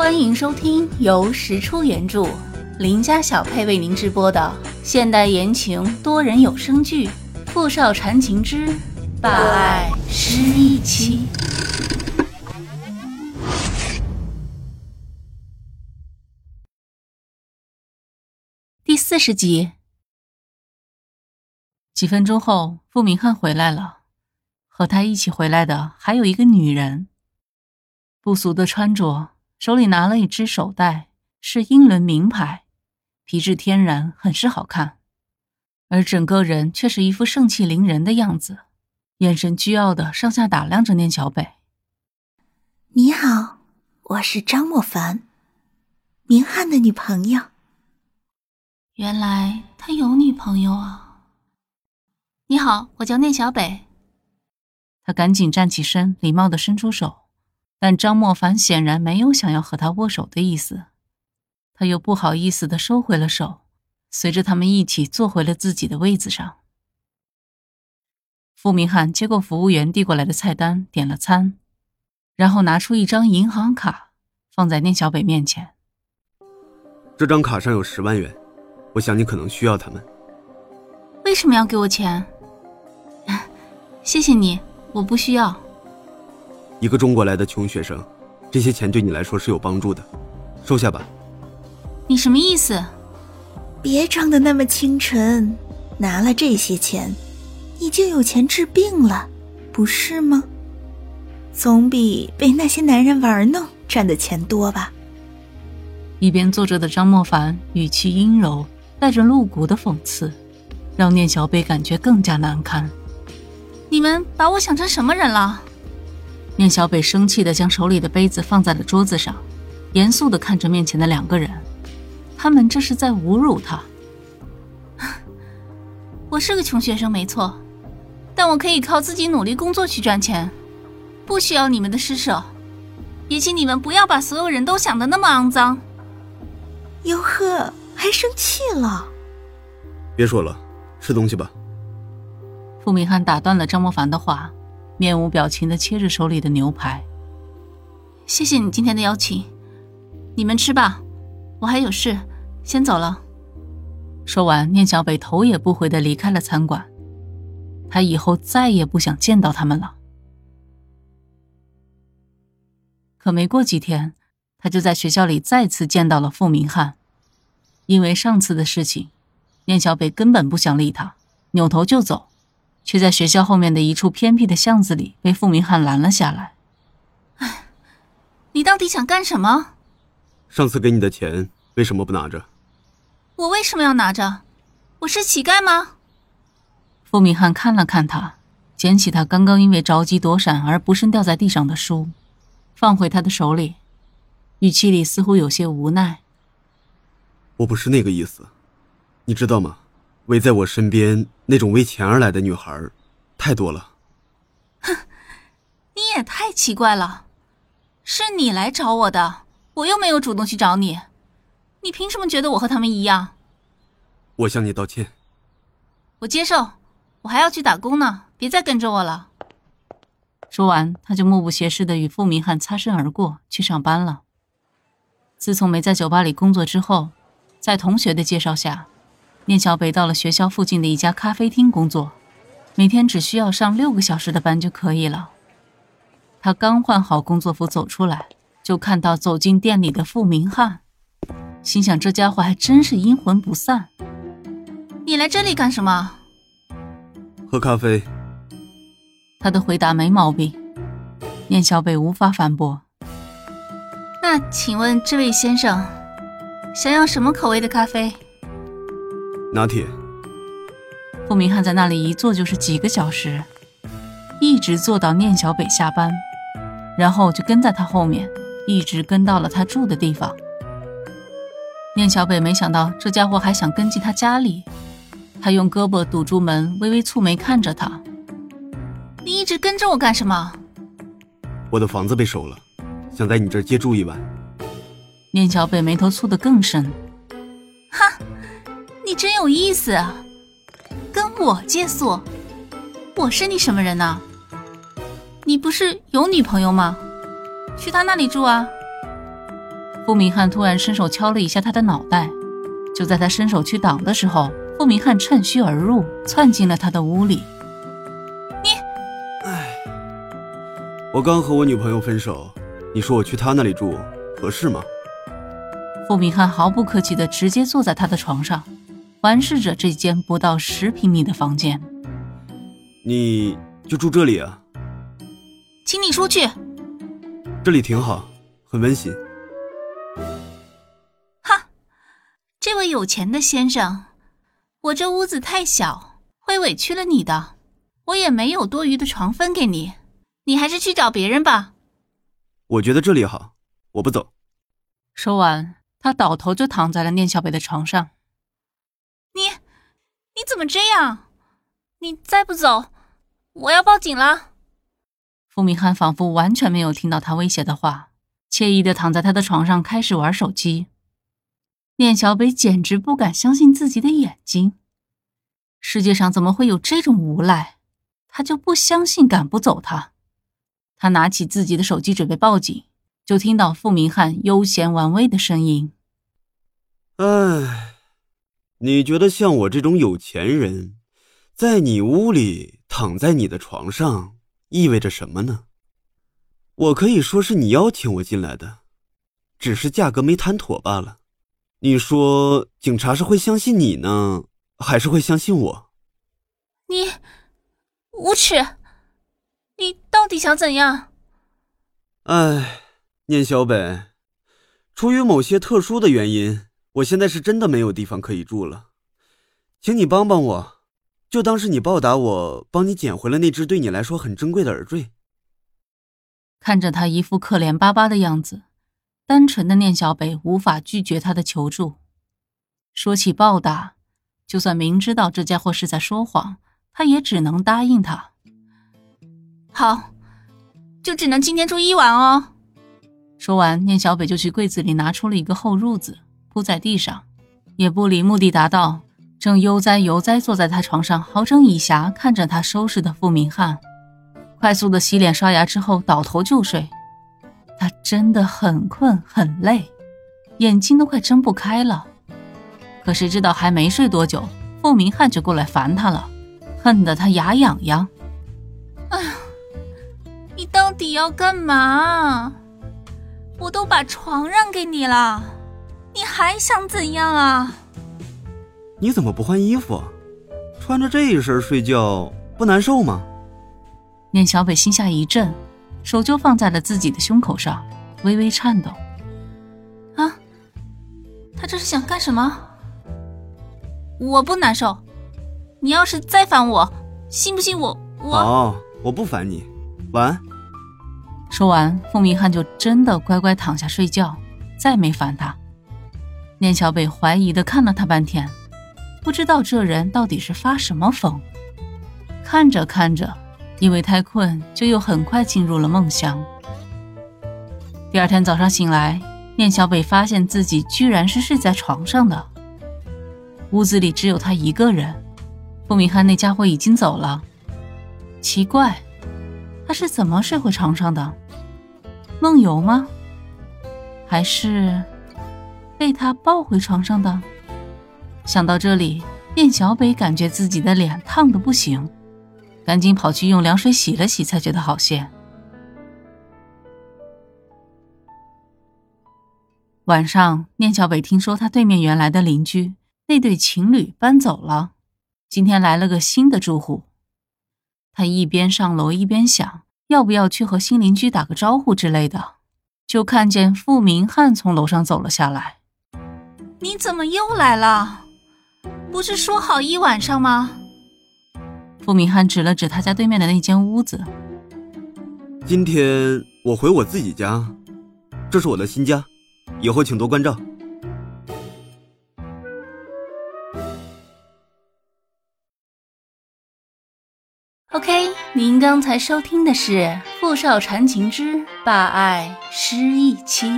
欢迎收听由石出原著、林家小配为您直播的现代言情多人有声剧《富少缠情之霸爱失忆妻》第四十集。几分钟后，傅明翰回来了，和他一起回来的还有一个女人，不俗的穿着。手里拿了一只手袋，是英伦名牌，皮质天然，很是好看。而整个人却是一副盛气凌人的样子，眼神倨傲的上下打量着念小北。你好，我是张莫凡，明翰的女朋友。原来他有女朋友啊！你好，我叫念小北。他赶紧站起身，礼貌的伸出手。但张莫凡显然没有想要和他握手的意思，他又不好意思的收回了手，随着他们一起坐回了自己的位子上。付明翰接过服务员递过来的菜单，点了餐，然后拿出一张银行卡，放在聂小北面前。这张卡上有十万元，我想你可能需要他们。为什么要给我钱？谢谢你，我不需要。一个中国来的穷学生，这些钱对你来说是有帮助的，收下吧。你什么意思？别装的那么清纯，拿了这些钱，你就有钱治病了，不是吗？总比被那些男人玩弄赚的钱多吧？一边坐着的张莫凡语气阴柔，带着露骨的讽刺，让念小北感觉更加难堪。你们把我想成什么人了？念小北生气的将手里的杯子放在了桌子上，严肃的看着面前的两个人，他们这是在侮辱他。我是个穷学生，没错，但我可以靠自己努力工作去赚钱，不需要你们的施舍。也请你们不要把所有人都想的那么肮脏。哟呵，还生气了？别说了，吃东西吧。傅明翰打断了张莫凡的话。面无表情的切着手里的牛排。谢谢你今天的邀请，你们吃吧，我还有事，先走了。说完，念小北头也不回的离开了餐馆。他以后再也不想见到他们了。可没过几天，他就在学校里再次见到了傅明翰。因为上次的事情，念小北根本不想理他，扭头就走。却在学校后面的一处偏僻的巷子里被傅明翰拦了下来。哎，你到底想干什么？上次给你的钱为什么不拿着？我为什么要拿着？我是乞丐吗？傅明翰看了看他，捡起他刚刚因为着急躲闪而不慎掉在地上的书，放回他的手里，语气里似乎有些无奈。我不是那个意思，你知道吗？围在我身边那种为钱而来的女孩，太多了。哼，你也太奇怪了，是你来找我的，我又没有主动去找你，你凭什么觉得我和他们一样？我向你道歉。我接受，我还要去打工呢，别再跟着我了。说完，他就目不斜视的与傅明翰擦身而过，去上班了。自从没在酒吧里工作之后，在同学的介绍下。聂小北到了学校附近的一家咖啡厅工作，每天只需要上六个小时的班就可以了。他刚换好工作服走出来，就看到走进店里的傅明翰，心想这家伙还真是阴魂不散。你来这里干什么？喝咖啡。他的回答没毛病，聂小北无法反驳。那请问这位先生，想要什么口味的咖啡？拿铁。傅明翰在那里一坐就是几个小时，一直坐到念小北下班，然后就跟在他后面，一直跟到了他住的地方。念小北没想到这家伙还想跟进他家里，他用胳膊堵住门，微微蹙眉看着他：“你一直跟着我干什么？”“我的房子被收了，想在你这儿借住一晚。”念小北眉头蹙得更深。你真有意思，跟我借宿，我是你什么人呢？你不是有女朋友吗？去他那里住啊！傅明翰突然伸手敲了一下他的脑袋，就在他伸手去挡的时候，傅明翰趁虚而入，窜进了他的屋里。你，唉，我刚和我女朋友分手，你说我去她那里住合适吗？傅明翰毫不客气的直接坐在他的床上，环视着这间不到十平米的房间。你就住这里啊？请你出去。这里挺好，很温馨。哈，这位有钱的先生，我这屋子太小，会委屈了你的。我也没有多余的床分给你，你还是去找别人吧。我觉得这里好，我不走。说完，他倒头就躺在了念小北的床上。你，怎么这样？你再不走，我要报警了。傅明翰仿佛完全没有听到他威胁的话，惬意的躺在他的床上开始玩手机。念小北简直不敢相信自己的眼睛，世界上怎么会有这种无赖？他就不相信赶不走他。他拿起自己的手机准备报警，就听到傅明翰悠闲玩味的声音：“哎，你觉得像我这种有钱人，在你屋里躺在你的床上？”意味着什么呢？我可以说是你邀请我进来的，只是价格没谈妥罢了。你说警察是会相信你呢，还是会相信我？你无耻！你到底想怎样？哎，念小北，出于某些特殊的原因，我现在是真的没有地方可以住了，请你帮帮我。就当是你报答我，帮你捡回了那只对你来说很珍贵的耳坠。看着他一副可怜巴巴的样子，单纯的念小北无法拒绝他的求助。说起报答，就算明知道这家伙是在说谎，他也只能答应他。好，就只能今天住一晚哦。说完，念小北就去柜子里拿出了一个厚褥子，铺在地上，也不理目的达到。正悠哉悠哉坐在他床上，好整以暇看着他收拾的傅明翰，快速的洗脸刷牙之后倒头就睡。他真的很困很累，眼睛都快睁不开了。可谁知道还没睡多久，傅明翰就过来烦他了，恨得他牙痒痒。哎呀，你到底要干嘛？我都把床让给你了，你还想怎样啊？你怎么不换衣服？穿着这一身睡觉不难受吗？念小北心下一震，手就放在了自己的胸口上，微微颤抖。啊，他这是想干什么？我不难受，你要是再烦我，信不信我我……好，我不烦你，晚安。说完，傅明翰就真的乖乖躺下睡觉，再没烦他。念小北怀疑的看了他半天。不知道这人到底是发什么疯，看着看着，因为太困，就又很快进入了梦乡。第二天早上醒来，念小北发现自己居然是睡在床上的，屋子里只有他一个人。傅明翰那家伙已经走了，奇怪，他是怎么睡回床上的？梦游吗？还是被他抱回床上的？想到这里，念小北感觉自己的脸烫的不行，赶紧跑去用凉水洗了洗，才觉得好些。晚上，念小北听说他对面原来的邻居那对情侣搬走了，今天来了个新的住户。他一边上楼一边想，要不要去和新邻居打个招呼之类的，就看见傅明翰从楼上走了下来。你怎么又来了？不是说好一晚上吗？傅明翰指了指他家对面的那间屋子。今天我回我自己家，这是我的新家，以后请多关照。OK，您刚才收听的是《傅少缠情之霸爱失忆妻》。